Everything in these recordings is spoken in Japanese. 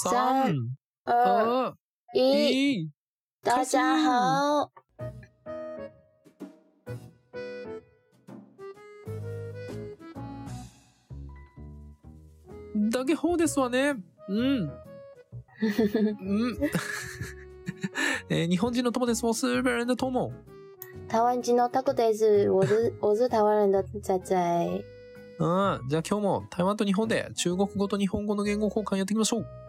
三、二、二、一，一。大家好。だけほうですわね。うん。うん。えー日本人の友です。我是日本人的友。台湾金のタコです。我是我是台湾人的仔仔。うん。じゃあ今日も台湾と日本で中国語と日本語の言語交換やっていきましょう。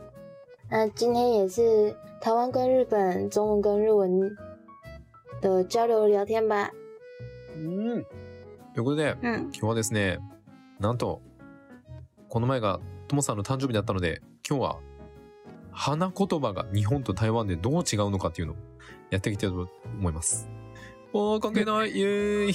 那今天也是台湾跟日本中文跟日文的交流聊天吧。うん。ということで、嗯，今日はですね、なんと、この前がともさんの誕生日だったので、今日は、花言葉が日本と台湾でどう違うのかっていうのをやっていきたいと思います。おー、関係ないイエーイ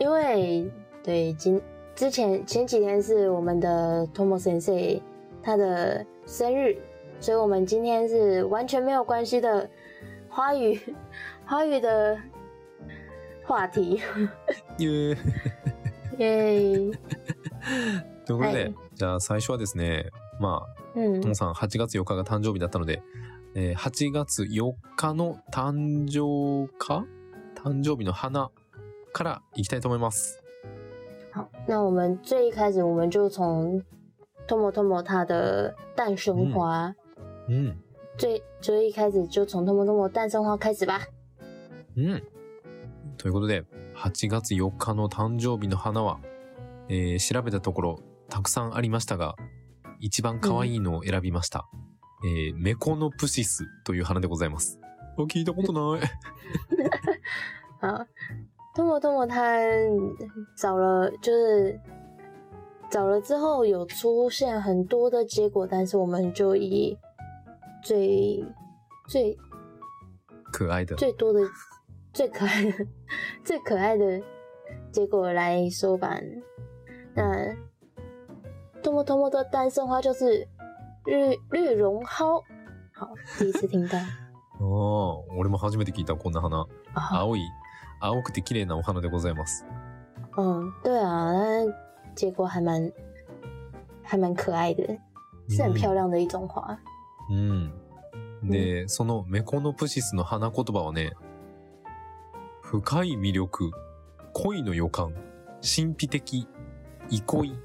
因为对今之前前几天是我们的 Tomo 先生他的生日，所以我们今天是完全没有关系的花语 花语的话题。イエー。イ耶，ということで、はい。じゃあ最初はですね、まあ、嗯ともさん8月4日が誕生日だったので、えー8月4日の誕生か？誕生日の花からいきたいと思います。好，那我们最一开始我们就从 Tomo Tomo 他的诞生花，うん。最最一开始就从 Tomo Tomo 诞生花开始吧。うん。ということで、8月4日の誕生日の花は、えー調べたところ、たくさんありましたが、一番可愛いのを選びました。えーメコノプシスという花でございます。あ聞いたことない。好，托莫托莫他找了，就是找了之后有出现很多的结果，但是我们就以最最可愛的。最多的、最可爱的、最可爱的结果来说吧。那托莫托莫的诞生花就是绿绿绒蒿，好，第一次听到。ああ、俺も初めて聞いた、こんな花。啊，青い、青くて綺麗なお花でございます。嗯，对啊，那 结果还蛮还蛮可爱的，是很漂亮的一种花。うん。で、そのメコノプシスの花言葉はね、深い魅力、恋の予感、神秘的、憩い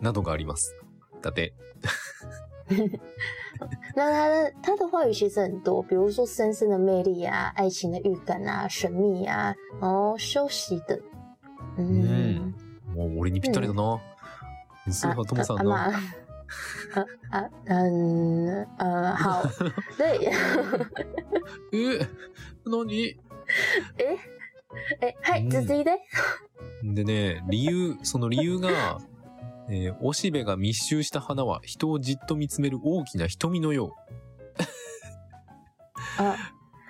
などがあります。だって、那它的它的话语其实很多，比如说深深的魅力啊、爱情的预感啊、神秘啊，然后休息等。嗯，もう俺にぴったりだな。そうか、ともさんの。啊嘛，啊啊嗯呃好，对，え、何？诶诶，はいうん続いて。でね、理由、その理由が、えーおしべが密集した花は人をじっと見つめる大きな瞳のよう。啊，これ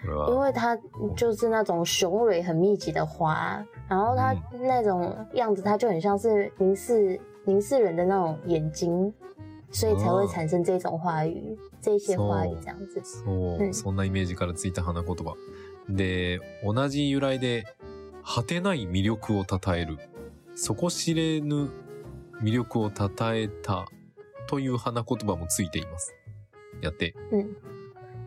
因は、为它就是那种雄蕊很密集的花，然后它那种样子，它就很像是凝视凝视人的那种眼睛，所以才会产生这种话语，这些话语这样子。そう、うんそんなイメージからついた花言葉。で、同じ由来で、果てない魅力を称える、底知れぬ魅力を称えたという花言葉もついています。やって。嗯，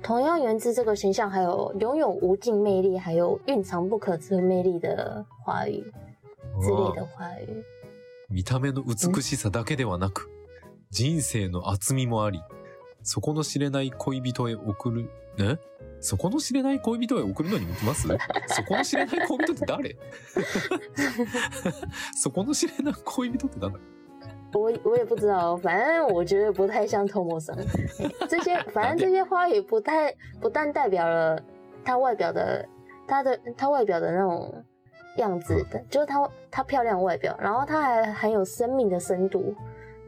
同样源自这个形象，还有拥有无尽魅力，还有蕴藏不可知魅力的话语之类的话语。見た目の美しさだけではなく、人生の厚みもあり、そこの知れない恋人へ送る、え？そこの知れない恋人へ送るのに向きます？そこの知れない恋人って誰？そこの知れない恋人ってなんだ？我我也不知道，反正我觉得不太像托莫森。欸这些反正这些花语不太不但代表了他外表的他的他外表的那种样子的，就是他他漂亮外表，然后他还含有生命的深度，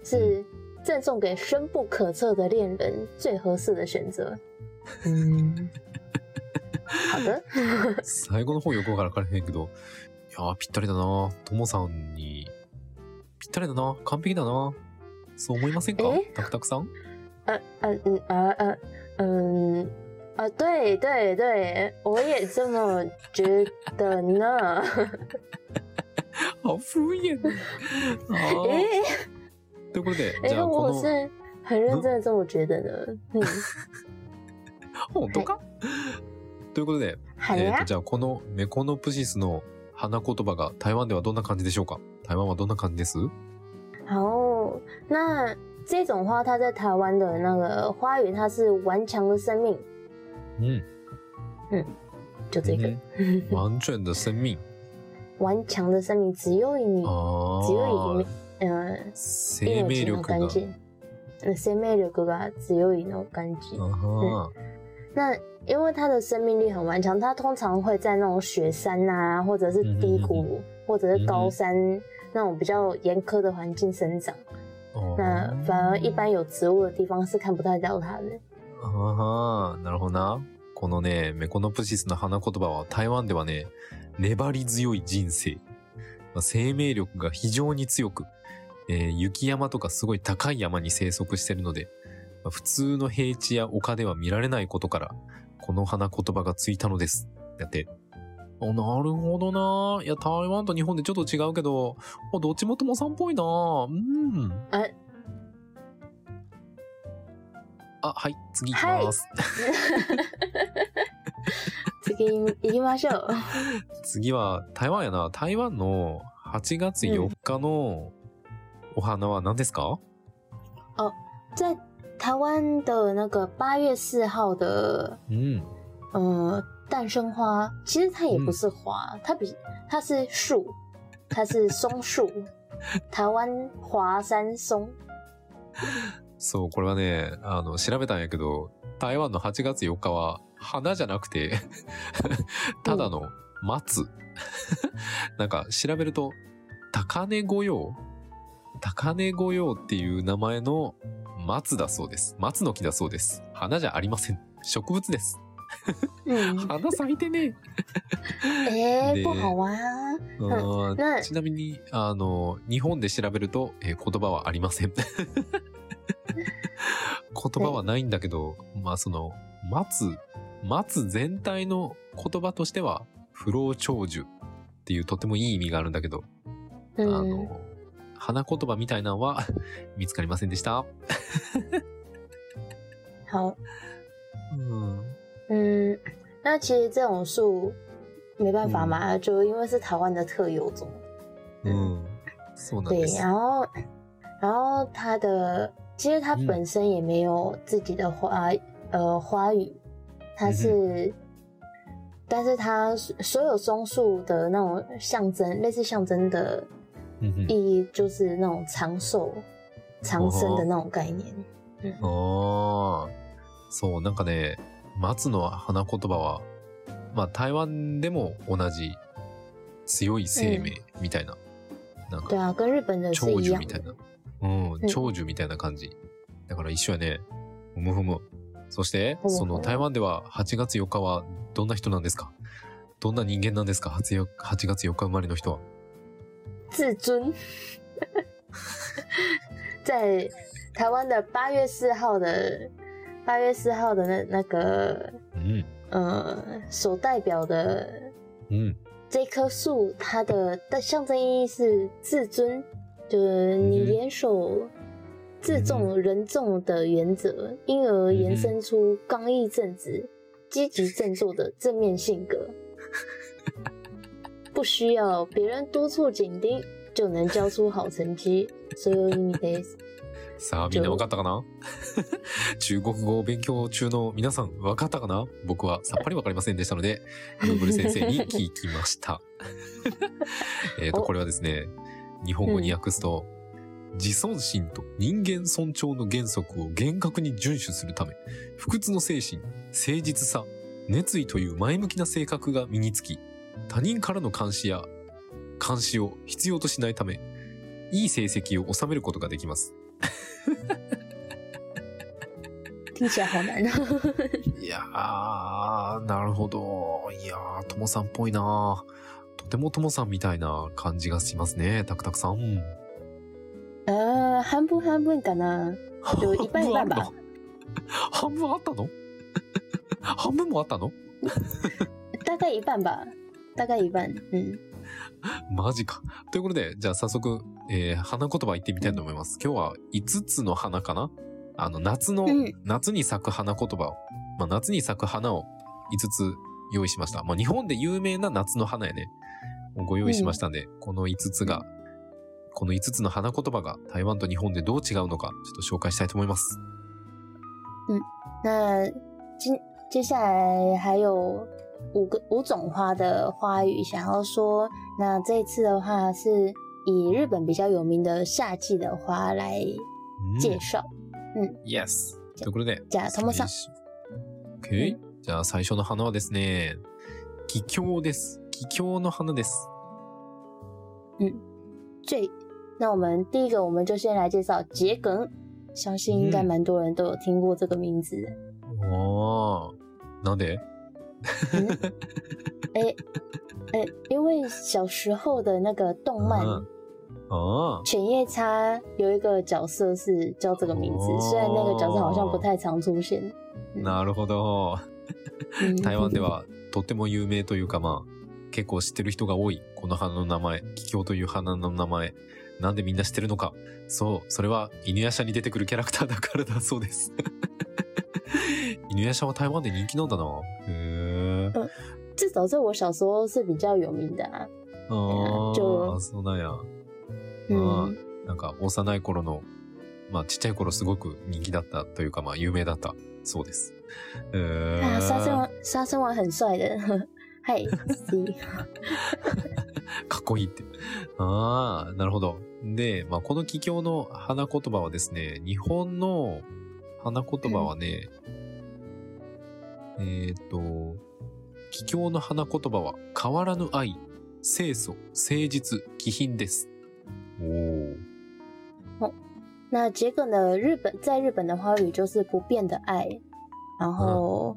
是赠送给深不可测的恋人最合适的选择。嗯，好的，最後の方よくわからへんけど、いやーぴったりだなともさんに、 ぴったりだな。完璧だな。そう思いませんか？え？たくたくさん？呃呃嗯呃呃嗯啊，对对对，我也这么觉得呢。あ、ふうやん。あー。诶ということで、诶，じゃあこの、我是很认真的这么觉得呢。嗯，本当か、ということで、えっ、と、。じゃあこのメコノプシスの花言葉が台湾ではどんな感じでしょうか？台湾はどんな感じです好，那这种花它在台湾的那个花语，它是顽强的生命，うん。就这个、うん完全的生命。顽强的生命，強いにあ強いあ、嗯生命の命力が。感じ。嗯生命力が強いの感じ。あ那因为它的生命力很顽强，它通常会在那种雪山啊，或者是低谷，或者是高山、 那种比较严苛的环境生长。あ那反而一般有植物的地方是看不太到它的。ああ、なるほどな。このね、メコノプシスの花言葉は台湾ではね、粘り強い人生。まあ生命力が非常に強く、えー雪山とかすごい高い山に生息してるので、まあ普通の平地や丘では見られないことから、この花言葉がついたのです。だって、あなるほどな。いや、台湾と日本でちょっと違うけど、あどっちもともさんっぽいな。うん。哎，あ、はい、次行きます。次行きましょう。次は台湾やな。台湾の8月4日のお花は何ですか、在台湾的那个八月四号的うん。呃诞生花，其实它也不是花，它比它是树，它是松树，台湾华山松。そう、これはね、あの、調べたんやけど、台湾の8月4日は花じゃなくて、ただの松。なんか調べると、高根御用？高根御用っていう名前の松だそうです。松の木だそうです。花じゃありません。植物です。嗯，花咲いてね。哎、で不好啊。あー那ちなみに、あの、日本で調べると、えー言葉はありません。言葉はないんだけど、まあその、松、松全体の言葉としては、不老長寿っていうとてもいい意味があるんだけど、あ嗯，の、花言葉みたいなのは見つかりませんでした。好，うん。嗯，那其实这种树没办法嘛，就因为是台湾的特有种。うん。そうなん对で，す。然后，然后它的其实它嗯本身也没有自己的花、呃花语，它是，但是它所所有松树的那种象征，类似象征的うんうん意义，就是那种长寿、长生的那种概念。ああ、そう、なんかね、 松の花言葉は、まあ台湾でも同じ強い生命みたいな、なんか对啊，跟日本的是長一样的寿みたい。な、うん、長寿みたいな感じ。だから一緒やね。ふむふむ。そして、ふむふむその台湾では8月4日はどんな人なんですか？どんな人間なんですか ?8 月4日生まれの人は。至尊，在台湾的八月四号的八月四号的那那个うん。呃所代表的うん。这棵树，它的的象征意义是至尊，就是你嗯哼联手自重人重的原则，因而延伸出刚毅正直、积极振作的正面性格。不需要别人督促紧盯，就能交出好成绩。所有意味です。 さあ、みんなわかったかな？中国語を勉強中の皆さん、わかったかな？僕はさっぱりわかりませんでしたので、グーグル先生に聞きました。えっと、お。これはですね、日本語に訳すと、自尊心と人間尊重の原則を厳格に遵守するため、不屈の精神、誠実さ、熱意という前向きな性格が身につき、他人からの監視や監視を必要としないため、いい成績を収めることができます。听起来好难。いやー、なるほど。いやー、ともさんっぽいなとてもともさんみたいな感じがしますね、たくたくさん。呃，半分半分かな。半一半吧。半分あったの？半分もあったの？大概一半吧，大概一半。嗯，マジか。ということで、じゃあ早速、えー花言葉言ってみたいと思います。今日は5つの花かな？あの、夏の、うん夏に咲く花言葉を、まあ、夏に咲く花を5つ用意しました。まあ、日本で有名な夏の花やね。ご用意しましたんで、この5つが、この5つの花言葉が台湾と日本でどう違うのか、ちょっと紹介したいと思います。那接接下来还有五个五种花的花语，想要说，那这一次的话是以日本比较有名的夏季的花来うん介紹。 Yes! ということで、じゃあ、ともさん。 OK、じゃあ最初の花はですね、気境です。気境の花です。最，那我们第一个我们就先来介绍桔梗，相信应该蛮多人都有听过这个名字的。ああ、なんで嗯， 哎哎，因为小时候的那个动漫嗯ああ、《犬夜叉》有一个角色是叫这个名字，哦虽然那个角色好像不太常出现。なるほど。嗯台湾ではとっても有名というかまあ、結構知ってる人が多い、この花の名前、気境という花の名前。なんでみんな知ってるのか。そう、それは犬夜叉に出てくるキャラクターだからだそうです。犬夜叉は台湾で人気なんだな。へえ。至少在我小时候是比较有名的啊。ああ、そうなん。や。なん。か幼い頃の、まあちっちゃい頃すごく人気だったというかまあ有名だったそうです。へ啊，杀生ー丸，杀生丸很帅的。嗨，C，かっこいいって。ああ、なるほど。で、まあこの気境の花言葉はですね、日本の花言葉はね、えっ、と、気境の花言葉は変わらぬ愛、清楚、誠実、気品です。おー。那桔梗的日本在日本的花语就是不变的爱，然后、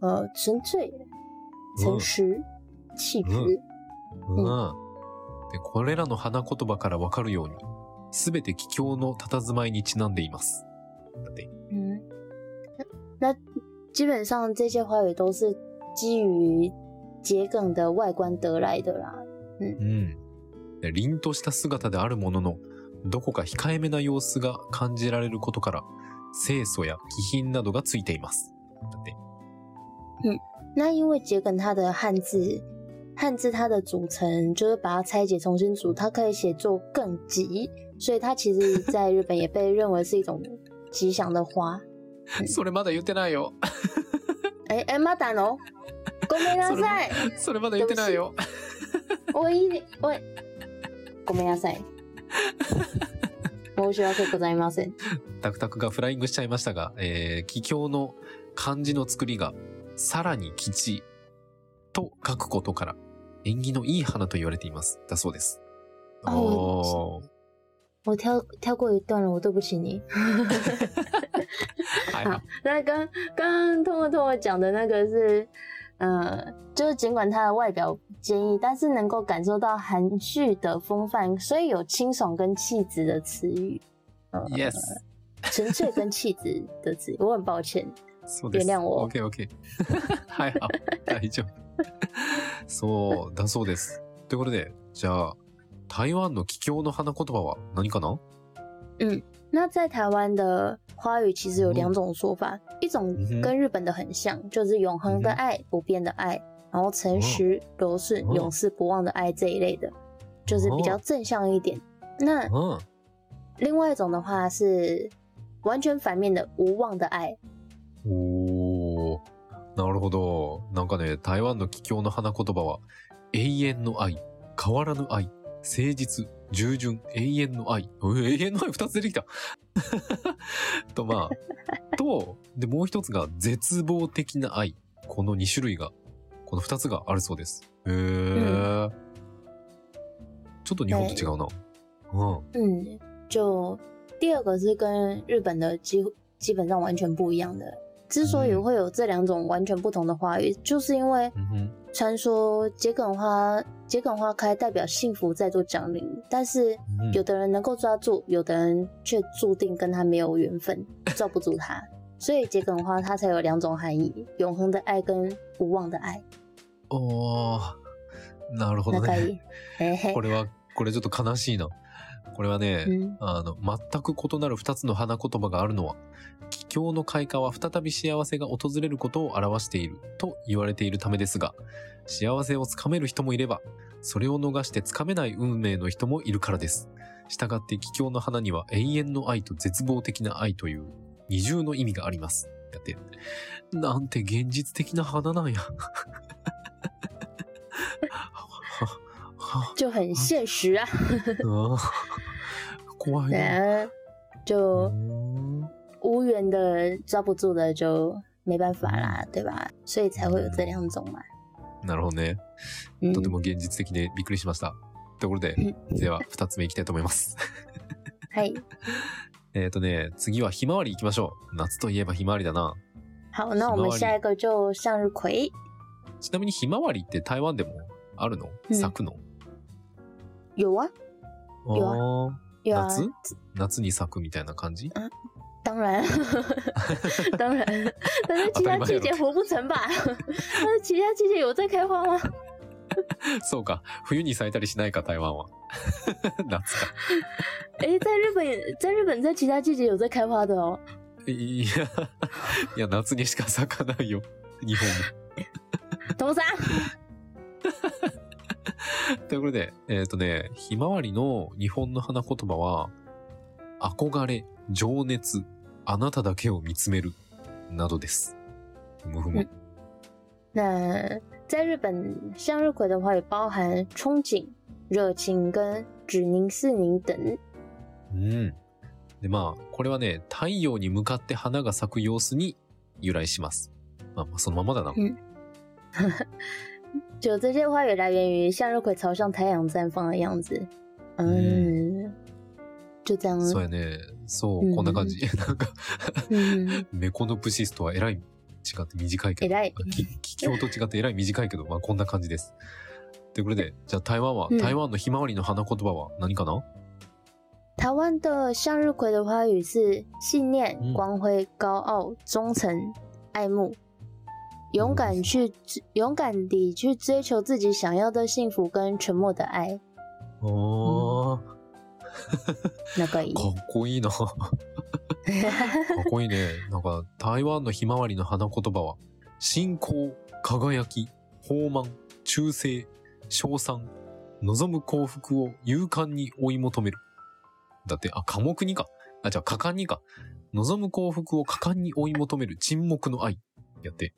呃纯粹、诚实、气质。うん。で、これらの花言葉からわかるように、すべて気境の佇まいにちなんでいます。だって。嗯，那那基本上这些花语都是基于桔梗的外观得来的啦。うん。で凛とした姿であるものの、どこか控えめな様子が感じられることから、清楚や気品などがついています。だって。那因为桔梗它的汉字，汉字它的组成就是把它拆解重新组，它可以写作更吉，所以它其实在日本也被认为是一种吉祥的花。それまだ言ってないよ。哎哎，妈蛋哦， ごめんなさい，それまだ言ってないよ。我一我ごめんなさい。申し訳ございません。タクタクがフライングしちゃいましたが、えー、気境の漢字の作りが、さらに吉と書くことから、縁起のいい花と言われています。だそうです。あおー。我跳跳过一段了，我对不起你。はいはい。那刚刚刚通过通过讲的那个是，呃，就是尽管它的外表坚毅，但是能够感受到含蓄的风范，所以有清爽跟气质的词语， Yes。纯粹跟气质的词语。我很抱歉，そうです。原谅我 OK, OK. はいはい。大丈夫。そう、だそうです。ということで、じゃあ、台湾の気境の花言葉は何かな 那在台湾的花语其实有两种说法，一种嗯哼跟日本的很像，就是永恒的嗯哼爱、不变的爱，然后诚实、柔顺、哦永世不忘的爱这一类的，就是比较哦正向一点。那うん。另外一种的话是完全反面的无望的爱。おー。なるほど。なんかね、台湾の気境の花言葉は、永遠の愛、変わらぬ愛、 誠実、従順、永遠の愛。う 永遠の愛二つ出てきた。と、まあ、と、で、もう一つが絶望的な愛。この二種類が、この二つがあるそうです。へー。ちょっと日本と違うな。うん。嗯，就第二个是跟日本的基基本上完全不一样的。之所以嗯会有这两种完全不同的花语，就是因为传说桔梗花桔梗花开代表幸福在做降临，但是うん有的人能够抓住，有的人却注定跟他没有缘分，抓不住他。所以桔梗花它才有两种含义：永恒的爱跟无望的爱。おー。なるほどね。仲いい。嘿嘿こ。れは、これちょっと悲しいな。 これはね、嗯あの、全く異なる二つの花言葉があるのは、帰郷の開花は再び幸せが訪れることを表していると言われているためですが、幸せをつかめる人もいれば、それを逃してつかめない運命の人もいるからです。したがって帰郷の花には永遠の愛と絶望的な愛という二重の意味があります。やって。なんて現実的な花なんや。就很现实啊。あー怖い对な。啊，就无缘的抓不住的就没办法啦，对吧？所以才会有这两种嘛。なるほどね。とても現実的でびっくりしました。ところで、では二つ目いきたいと思います。はい。えっとね、次はひまわり行きましょう。夏といえばひまわりだな。好，那我们下一个就向日葵。ちなみにひまわりって台湾でもあるの咲くの、うん有啊，有啊有啊，夏？夏に咲くみたいな感じ？当然，当然，但是其他季节活不成吧？但是其他季节有在开花吗？そうか。冬に咲いたりしないか、台湾は。夏か。诶，在日本，在日本，在其他季节有在开花的哦？いや、いや、夏にしか咲かないよ。日本懂啥？ということで、えっ、とね、ひまわりの日本の花言葉は、憧れ、情熱、あなただけを見つめる、などです。ふむふむ。那在日本，向日葵的话也包含憧憬、热情跟只凝视凝等。うん。で、まあ、これはね、太陽に向かって花が咲く様子に由来します。まあ、まあそのままだな。嗯就这些花语来源于向日葵朝向太陽绽放的样子。嗯，就这样。そうやね。そう、うんこんな感じ。なんか、嗯，メコノプシスとはえらい違って短いけど。偉いき気境と違ってえらい短いけど、まあこんな感じです。ということで、じゃあ台湾は、うん台湾のひまわりの花言葉は何かな？台湾的向日葵的花语是信念、嗯光辉、高傲、忠诚、爱慕，勇敢去勇敢地去追求自己想要的幸福跟沉默的愛。あー、仲いい。かっこいいな。かっこいいね。なんか、台湾のひまわりの花言葉は、信仰、輝き、豊満、忠誠、称賛、望む幸福を勇敢に追い求める。だって、あ、寡黙にか。あ、じゃあ、果敢にか。望む幸福を果敢に追い求める沈黙の愛。やって。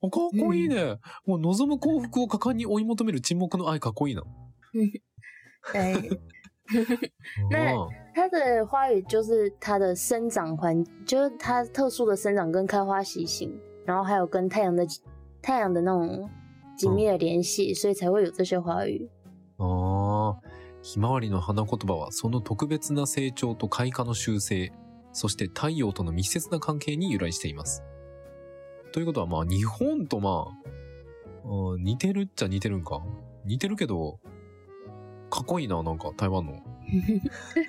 あかっこいいね。もう望む幸福を果敢に追い求める沈黙の愛かっこいいな。对，那的花语就是它的生长环，就是它特殊的生长跟开花习性，然后还有跟太阳的太阳的那种紧密的联系，所以才会有这些花语。ああ、ひまわりの花言葉はその特別な成長と開花の習性、そして太陽との密接な関係に由来しています。ということはまあ日本とまあ、うん似てるっちゃ似てるんか。似てるけど、かっこいいな、なんか台湾の。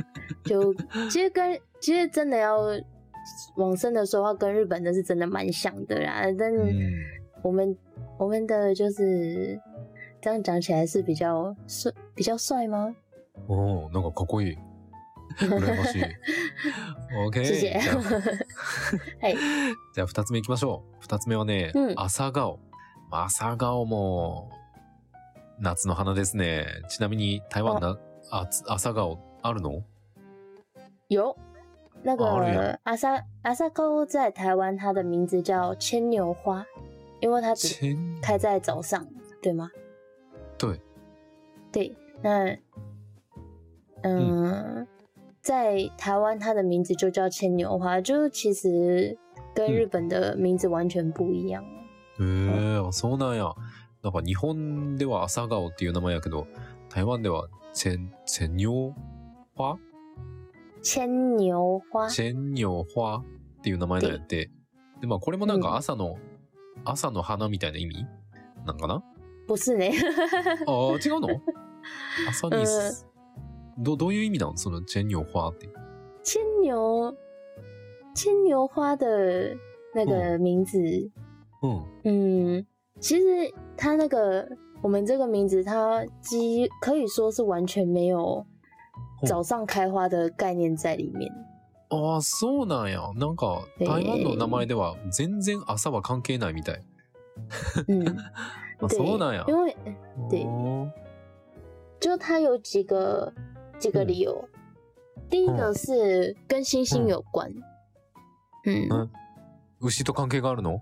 就其实跟其实真的要往深的说的话，跟日本的是真的蛮像的啦。但うん。我们我们的就是这样讲起来是比较帅，比较帅吗？おーなんかかっこいい。羨ましい。OK。じゃあ。はい。じゃあ二つ目行きましょう。二つ目はね、うん朝顔。まあ朝顔も、夏の花ですね。ちなみに台湾な、あつ朝顔あるの？有那个阿萨阿萨沟在台湾，它的名字叫牵牛花，因为它只千开在早上，对吗？对。对，那嗯，在台湾它的名字就叫牵牛花，就其实跟嗯日本的名字完全不一样。へえあそうなんや。なんか日本では朝顔っていう名前やけど、台湾では千、千鸟花？牵牛花，千鸟花っていう名前なんやって。で、まあこれもなんか朝の、朝の花みたいな意味なんかな？不是呢？ああ、違うの？朝にうんど、どういう意味なのそのチェンニョ花って。牵牛牵牛花的那个名字，うん。嗯，其实它那个我们这个名字，它基可以说是完全没有 早上开花的概念在里面。ああ、そうなんや。なんか、へー台湾の名前では全然朝は関係ないみたい。嗯，あ对そうなんや。因为对おー就它有几个 几个理由。第一个是跟星星有关，嗯，嗯。牛と関係があるの？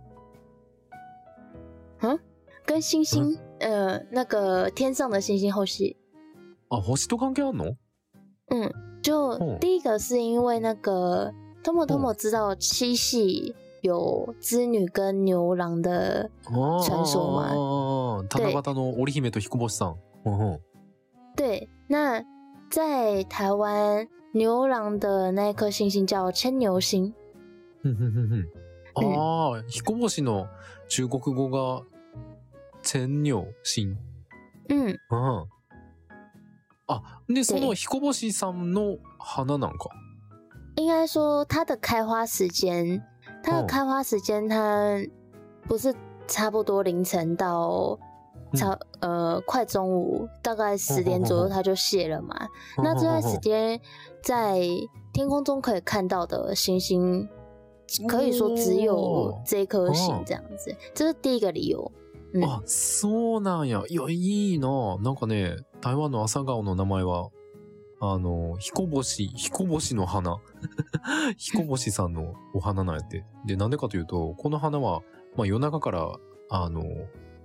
跟星星，呃，那个天上的星星后系，あ、星と関係あんの？嗯，就哦。第一个是因为那个 Tomo Tomo 知道七系有织女跟牛郎的，あ传说七夕の織姫と彦星さん对，那在台湾牛郎的那颗星星叫牵牛星，ふんふんふんふんああ、彦星の中国語が、千鸟神。嗯，うん。あ、で、その彦星さんの花なんか。应该说它的开花时间，它的哦开花时间它不是差不多凌晨到 差、呃快中午，大概十点左右它就谢了嘛。那这段时间在天空中可以看到的星星，可以说只有这颗星这样子，这是第一个理由。嗯，あ、そうなんや。いや、いいな。なんかね、台湾の朝顔の名前は、あの、彦星、彦星の花。彦星さんのお花なんやって。で、なんでかというと、この花は、まあ夜中から、あの、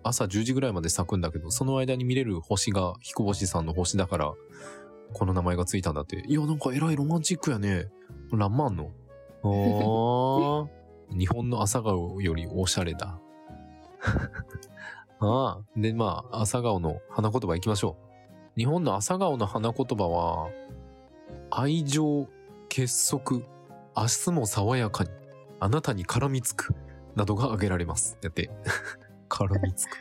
朝10時ぐらいまで咲くんだけど、その間に見れる星が彦星さんの星だから、この名前がついたんだって。いや、なんかえらいロマンチックやね。ランマンの？あー 日本の朝顔よりおしゃれだ。ああ。で、まあ、朝顔の花言葉行きましょう。日本の朝顔の花言葉は、愛情、結束、明日も爽やかに、あなたに絡みつく、などが挙げられます。やって。絡みつく。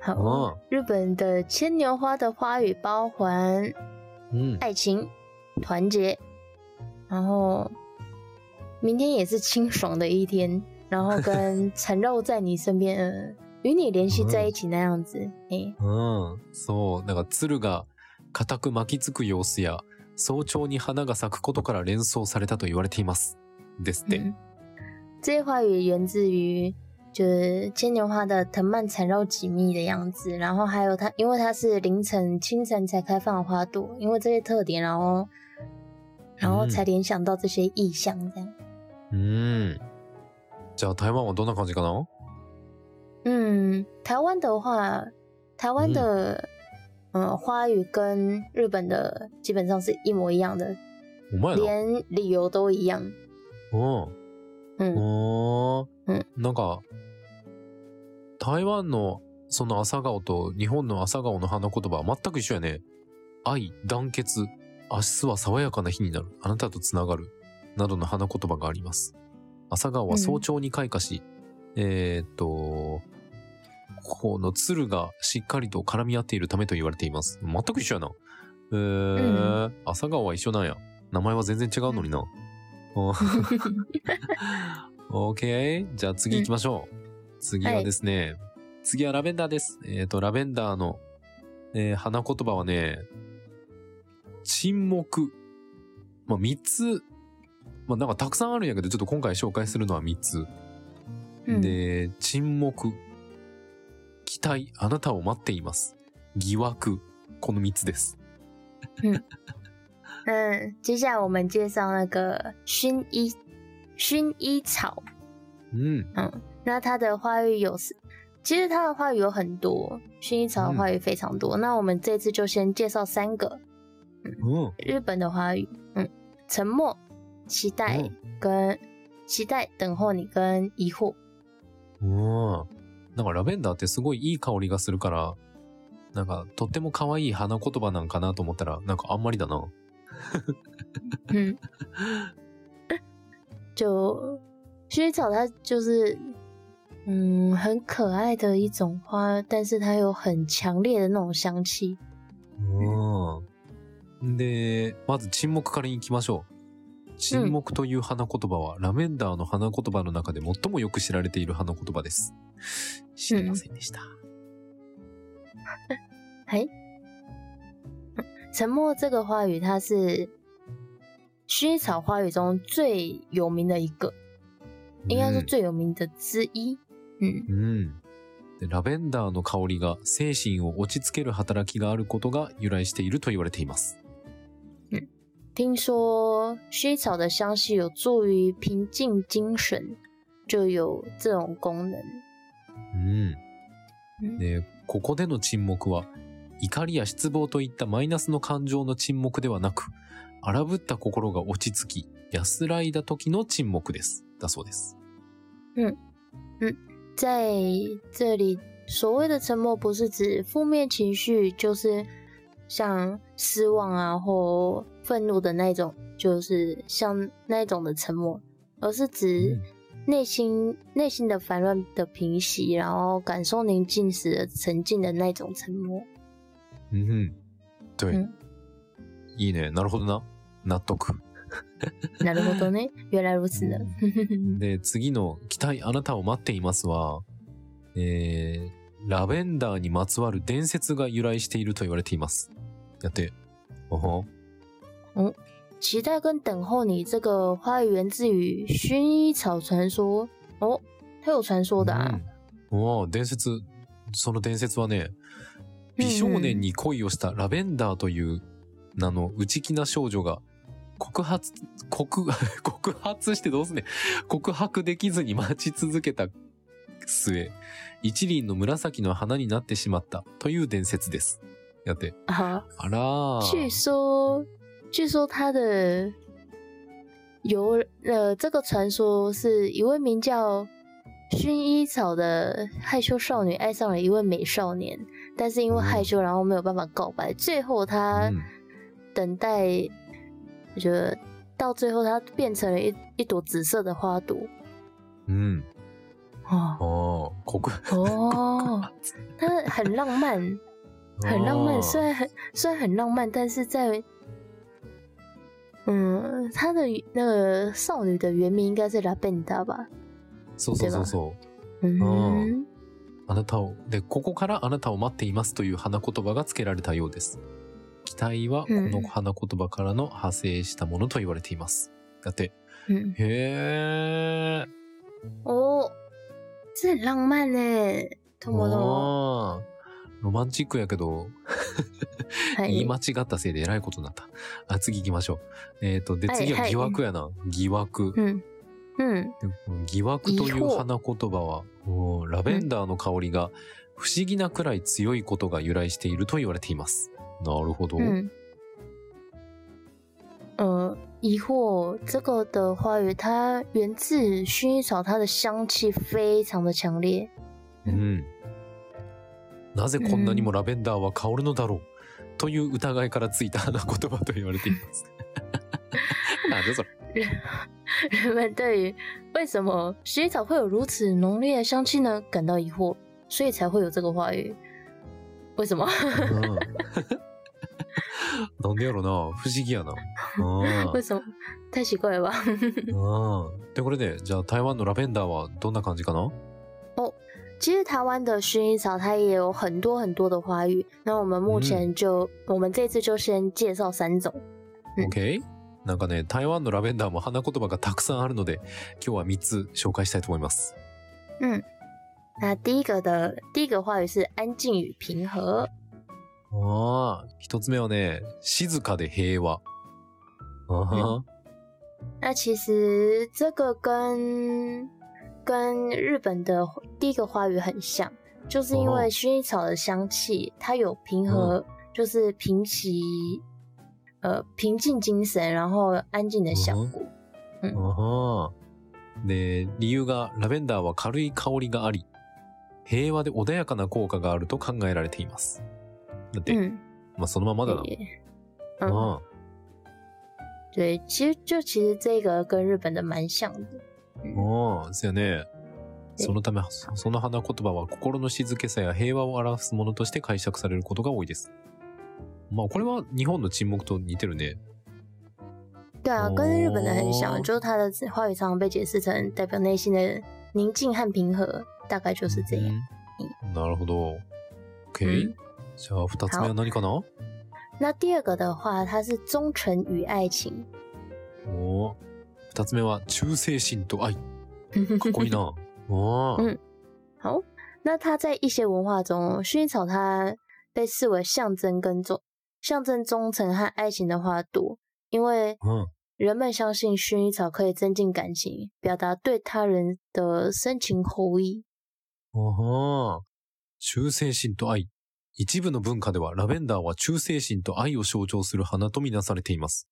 好。日本的牵牛花的花语包含うん。爱情、团结，然后明天也是清爽的一天，然后跟缠绕在你身边，呃与你联系在一起那样子。哎、うん。そう。なんか、鶴が固く巻きつく様子や、早朝に花が咲くことから連想されたと言われています。ですって。嗯，这些花语源自于就是牵牛花的藤蔓缠绕紧密的样子，然后还有它，因为它是凌晨清晨才开放的花朵，因为这些特点，然后然后才联想到这些意象，这样。うん。じゃあ、台湾はどんな感じかな嗯，台湾的话，台湾的嗯、呃花语跟日本的基本上是一模一样的，お前な。连理由都一样。うん。嗯おーうんなんか、 台湾のその朝顔と日本の朝顔の花言葉は全く一緒やね。愛、団結、明日は爽やかな日になる、あなたとつながる、などの花言葉があります。朝顔は早朝に開花し、えーっと、この鶴がしっかりと絡み合っているためと言われています。全く一緒やな。えー、朝顔は一緒なんや。名前は全然違うのにな。お OK。じゃあ次行きましょう。次はですね、次はラベンダーです。えっ、と、ラベンダーの、えー花言葉はね、沈黙。まあ、三つ、まあ、なんかたくさんあるんやけど、ちょっと今回紹介するのは三つ。嗯，で、沈黙。期待、あなたを待っています。疑惑。この三つです。嗯，接下来我们介绍那个薰衣薰衣草。うん。嗯，那它的花语有，其实它的花语有很多，薰衣草的花语非常多。那我们这次就先介绍三个うん。日本的花语，嗯，沉默、期待うん跟期待、等候你跟疑惑。うん。なんかラベンダーってすごいいい香りがするから、なんかとっても可愛い花言葉なんかなと思ったら、なんかあんまりだな。嗯，就薰衣草它就是 嗯很可爱的一种花，但是它有很强烈的那种香气。うん。で、まず沈黙からいきましょう。沈黙という花言葉は、ラベンダーの花言葉の中で最もよく知られている花言葉です。知りませんでした。はい。沉默这个花语，它是薰衣草花语中最有名的一个，应该说最有名的之一。嗯うん。でラベンダーの香りが精神を落ち着ける働きがあることが由来していると言われています。听说薰衣草的香气有助于平静精神，就有这种功能。うん。嗯で、ここでの沈黙は、怒りや失望といったマイナスの感情の沈黙ではなく、荒ぶった心が落ち着き、安らいだ時の沈黙です。だそうです。在这里，所谓的沉默不是指负面情绪，就是像失望啊或愤怒的那种，就是像那种的沉默，而是指内心内心的烦乱的平息，然后感受宁静时的沉静的那种沉默。うん。对。うんいいね。なるほどな。納得。 なるほどね。で、次の期待あなたを待っていますは、えー、ラベンダーにまつわる伝説が由来していると言われています。やって。おほ。期待跟等候你这个花语源自于薰衣草传说？哦，它有传说的啊？うんおー伝説、その伝説はね、美少年に恋をしたラベンダーという名の内気な少女が告発、告、告発してどうすんねん告白できずに待ち続けた末、一輪の紫の花になってしまったという伝説です。やって。啊，あら据ー。说，据说他的由呃，这个传说是一位名叫薰衣草的害羞少女爱上了一位美少年，但是因为害羞，然后没有办法告白，最后她うん等待，我觉得到最后她变成了一一朵紫色的花朵。うん。哦ああ、告、哦，它很浪漫，很浪漫，虽然很虽然很浪漫，但是在嗯，她的那个少女的原名应该是拉贝达吧？そうそうそうそう。嗯，あなたを、で、ここからあなたを待っていますという花言葉が付けられたようです。期待はこの花言葉からの派生したものと言われています。だって、嗯，へー。哦，这很浪漫呢，ともロマンチックやけど、はい言い間違ったせいでえらいことになった。あ、次行きましょう。えっ、と、で、はい次ははい疑惑やな。疑惑。嗯嗯でこの疑惑という花言葉は、ラベンダーの香りが不思議なくらい強いことが由来していると言われています。なるほど。嗯，呃，疑惑这个的花语，它源自薰衣草，它的香气非常的强烈。うん。なぜこんなにもラベンダーは香るのだろう、という疑いからついた花言葉と言われています。なんだそれ。人们对于为什么薰衣草会有如此浓烈的香气呢？感到疑惑，所以才会有这个花语。为什么？うんなんでやろな不思議やな。うん为什么？太奇怪了吧？うんで、これで、じゃあ台湾のラベンダーはどんな感じかな？其实台湾的薰衣草它也有很多很多的花语，那我们目前就、我们这次就先介绍三种。うん ?OK? なんかね、台湾のラベンダーも花言葉がたくさんあるので、今日は3つ紹介したいと思います。嗯，那第一个的第一个花语是安静与平和。ああ、一つ目はね、静かで平和。あは那其实这个跟跟日本的第一个花语很像，就是因为哦薰衣草的香气，它有平和，就是平息，呃，平静精神，然后安静的效果。あはで、理由がラベンダーは軽い香りがあり、 平和で穏やかな効果があると考えられています。だって、嗯，まあそのままだな。对嗯，あ对，其实就其实这个跟日本的蛮像的。あ、ああ、そうやね。でそのため、そその花言葉は心の静けさや平和を表すものとして解釈されることが多いです。まあこれは日本の沈黙と似てるね。对啊，跟日本的很哦像，就是它的花语常常被解释成代表内心的宁静和平和，大概就是这样。うんなるほど。OK、うんじゃあ二つ目は何かな 那第二个的话，它是忠诚与爱情。おー二つ目は忠誠心と愛。かっこいいな。おー嗯好，那它在一些文化中，薰衣草它被视为象征跟忠象征忠诚和爱情的花朵，因为うん。人们相信薰衣草可以增进感情，表达对他人的深情厚谊。 ああ。忠誠心と愛。一部の文化ではラベンダーは忠誠心と愛を象徴する花とみなされています。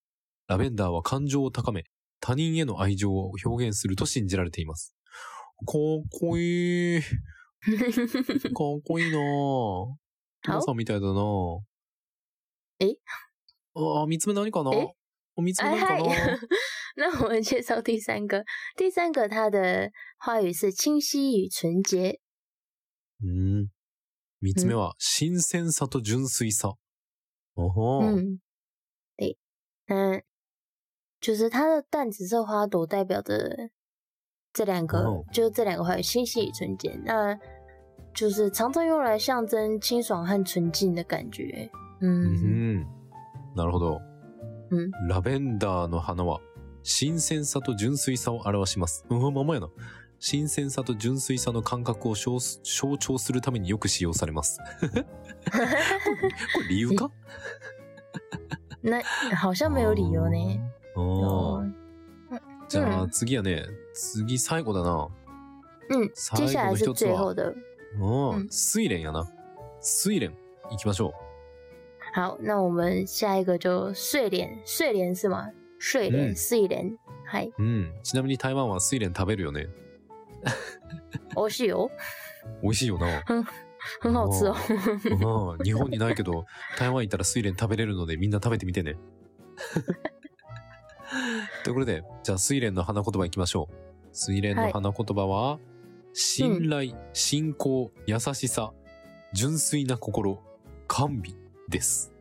ラベンダーは感情を高め、他人への愛情を表現すると信じられています。かっこいい。かっこいいなぁ。トモさんみたいだなぁ。え？ああ、三つ目何かな？え？三つ目哎何か嗨な，那我们介绍第三个，第三个它的花语是清晰与纯洁。うん。三つ目は、新鮮さと純粋さ。おほー。嗯，对，嗯，就是它的淡紫色花朵代表着这两个，哦就是这两个花语，清晰与纯洁。那就是常常用来象征清爽和纯净的感觉。う嗯ん。なるほど。嗯ラベンダーの花は、新鮮さと純粋さを表します。うん、まんまやな。新鮮さと純粋さの感覚を象象徴するためによく使用されます。これ理由か？那好像没有理由呢。あー哦，じゃあうん次やね。次最後だな。嗯，接下来是最後的。うんうん睡蓮やな。睡蓮。行きましょ好，那我们下一个就睡莲，睡莲是吗？睡莲，嗯睡莲，嗨，う。うん。ちなみに台湾は睡蓮食べるよね。欧系哦，美味しいよな。很好吃哦。うん。日本にないけど、台湾行ったら睡蓮食べれるのでみん。な食べてみてね。ということで、じゃあ睡蓮の花言葉行きましょう。睡蓮の花言葉は、信頼、信仰、優しさ、純粋な心、甘美です。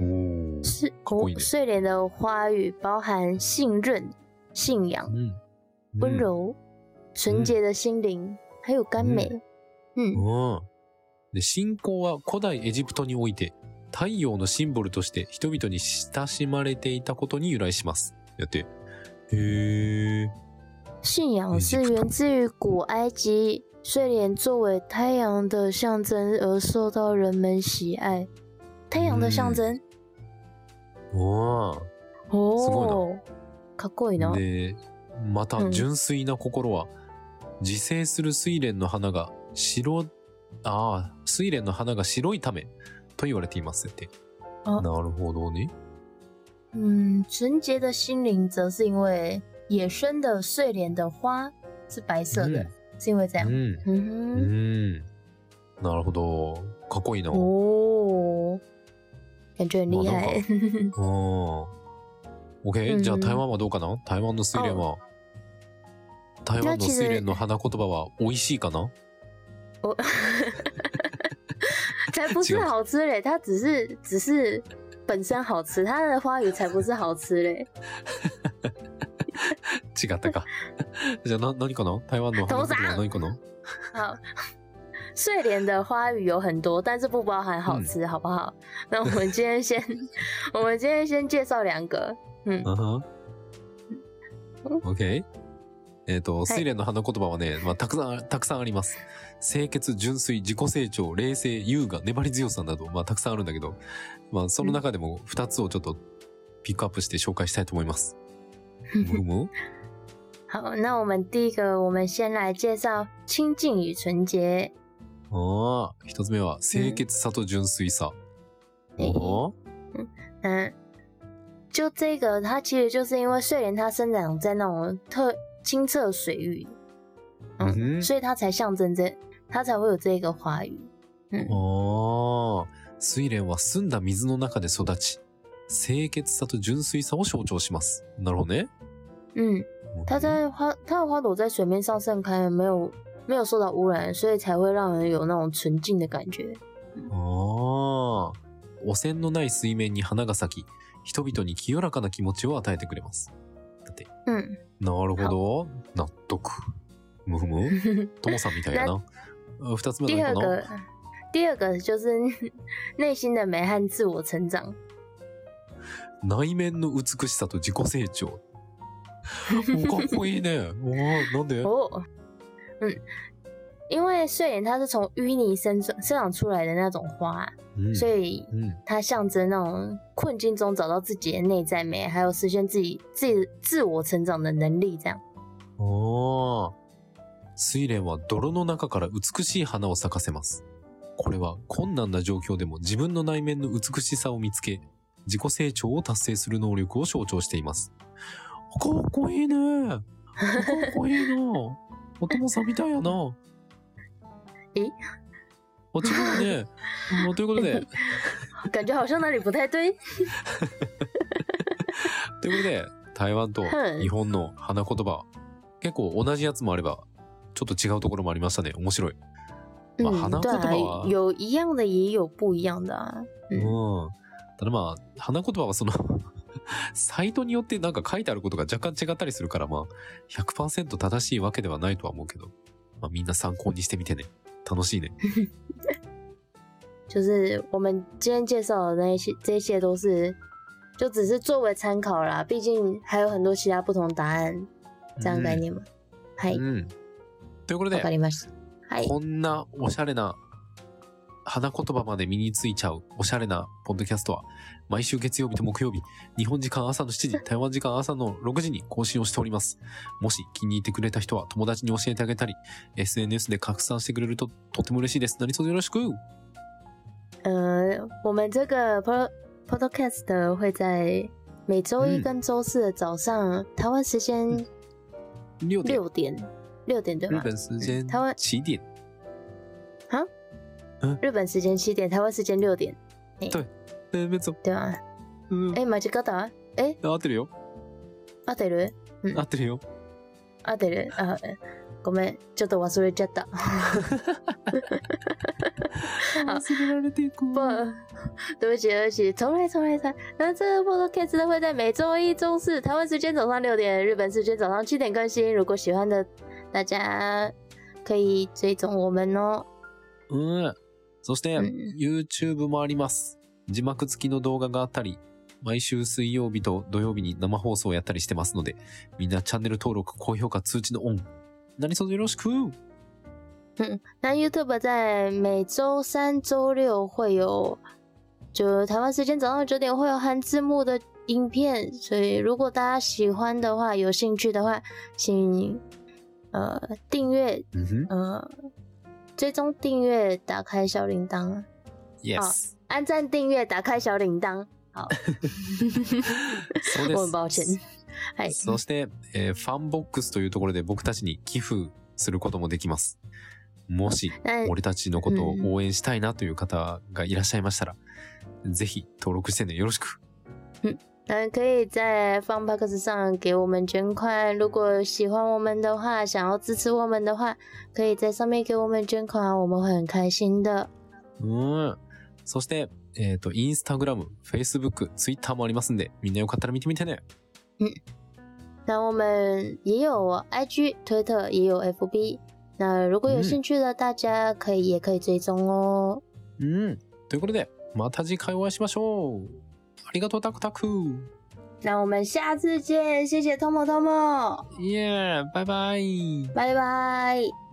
おー。是かっこいいね睡莲的花语包含信任、信仰、うん。温柔、纯洁的心灵，还有甘美。嗯うん。で、信仰は古代エジプトにおいて、太陽のシンボルとして人々に親しまれていたことに由来します。やって。へー。信仰是源自于古埃及，睡莲作为太阳的象征而受到人们喜爱。太阳的象征？おー。哦，かっこいいな。で、またうん純粋な心は、自生する睡蓮の花が白、ああ、睡蓮の花が白いためと言われていますって。あなるほどね。嗯，纯洁的心灵则是因为野生的睡莲的花是白色的，嗯是因为这样。うん。う嗯ん。なるほど。かっこいいな。哼，哦，感觉很厉害。うん。OK、うんじゃあ台湾はどうかな？台湾の睡蓮は、台湾の睡蓮の花言葉は美味しいかな？我 才不是好吃嘞，它只是只是本身好吃，它的花语才不是好吃嘞。違ったか。じゃあな、何かな？台湾の花言葉は何かな？好，睡莲的花语有很多，但是不包含好吃，好不好？那我们今天先，我们今天先介绍两个。嗯，あはうん OK? えっ、と、睡蓮の花言葉はね、まあ、たくさん、たくさんあります。清潔、純粋、自己成長、冷静、優雅、粘り強さなど、まあ、たくさんあるんだけど、まあ、その中でも二つをちょっとピックアップして紹介したいと思います。むむ好，那我们第一个，我们先来介绍清净与纯洁。ああ、一つ目は、清潔さと純粋さ。えおー？嗯，就这个，它其实就是因为睡莲它生长在那种特清澈水域，嗯，嗯哼所以它才象征这，它才会有这个花语。嗯，ああ、睡蓮は澄んだ水の中で育ち、清潔さと純粋さを象徴します。なるほどね。嗯，它在花，它的花朵在水面上盛开，没有没有受到污染，所以才会让人有那种纯净的感觉。ああ、汚染のない水面に花が咲き、人々に清らかな気持ちを与えてくれます。だって、嗯，なるほど。納得。むふむともさんみたいやな。あ二つ目第二何かな？个，第二个就是内心的美和自我成长。内面の美しさと自己成長。おかっこいいね。おーなんで？哦，嗯，因为睡莲它是从淤泥生长生长出来的那种花，うん。所以うん。它象征那种困境中找到自己的内在美，还有实现自己自己自我成长的能力。这样，おー。睡蓮は泥の中から美しい花を咲かせます。これは困難な状況でも自分の内面の美しさを見つけ、自己成長を達成する能力を象徴しています。かっこいいね。かっこいい な。お友さんみたいやな。え？あ、違うね。ということで、感觉好像哪里不太对。ということで、台湾とはい日本の花言葉、結構同じやつもあれば、ちょっと違うところもありましたね。面白い。まあ嗯，花对言葉は啊，有一样的，也有不一样的啊。う嗯，ん。ただまあ、花言葉はその、サイトによってなんか書いてあることが若干違ったりするから、まあ、100%正しいわけではないとは思うけど、まあみんな参考にしてみてね。楽しいね。就是我们今天介绍的那一些，这些都是就只是作为参考啦，毕竟还有很多其他不同答案，这样概念吗？はい、うん。ということでわか、りました。はい。こんなおしゃれな花言葉まで身についちゃうおしゃれなポッドキャストは毎週月曜日と木曜日、日本時間朝の7時、台湾時間朝の6時に更新をしております。もし気に入ってくれた人は友達に教えてあげたり、SNS で拡散してくれるととても嬉しいです。何卒よろしく呃，我们这个 pod podcast 会在每周一嗯跟周四的早上，台湾时间六点、六点，六点对日吗？本時間台湾7點。日本时间七点，台湾时间六点，えー、めっちゃ、对吗？うん、哎、間違った？哎、合ってるよ。合ってる？合ってるよ。合ってる？あ、ごめん、ちょっと忘れちゃった。忘れられていく。不，对不起，对不起，重来，重来，重来。那这个 podcast 呢会在每周一、周四台湾时间早上六点，日本时间早上七点更新。如果喜欢的，大家可以追踪我们哦。うん。そして、うん YouTube もあります。字幕付きの動画があったり、毎週水曜日と土曜日に生放送をやったりしてますので、みんなチャンネル登録、高評価、通知のオン。何卒よろしく那 YouTube 在每周三、周六会有，就台湾时间早上九点会有含字幕的影片，所以如果大家喜欢的话，有兴趣的话，请呃订阅，うんふん。呃追踪订阅，打开小铃铛，Yes。按赞订阅，打开小铃铛。好，そうです。我很抱歉。はい。そして、えーファンボックスというところで僕たちに寄付することもできます。もし、那俺たちのことを応援したいなという方がいらっしゃいましたら、ぜひ登録してね。よろしく。那可以在 Funbox 上给我们捐款。如果喜欢我们的话，想要支持我们的话，可以在上面给我们捐款，我们会很开心的。うん。そして、えっ、と、インスタグラム、フェイスブック、ツイッターもありますんで、みんなよかったら見てみてね。那我们也有 IG、推特，也有 FB。那如果有兴趣的，大家可以也可以追踪哦。うん。ということで、また次回お会いしましょう。ありがとう、タクタク。那我们下次见，谢谢 Tomo Tomo，イエーイバイバイ。拜拜。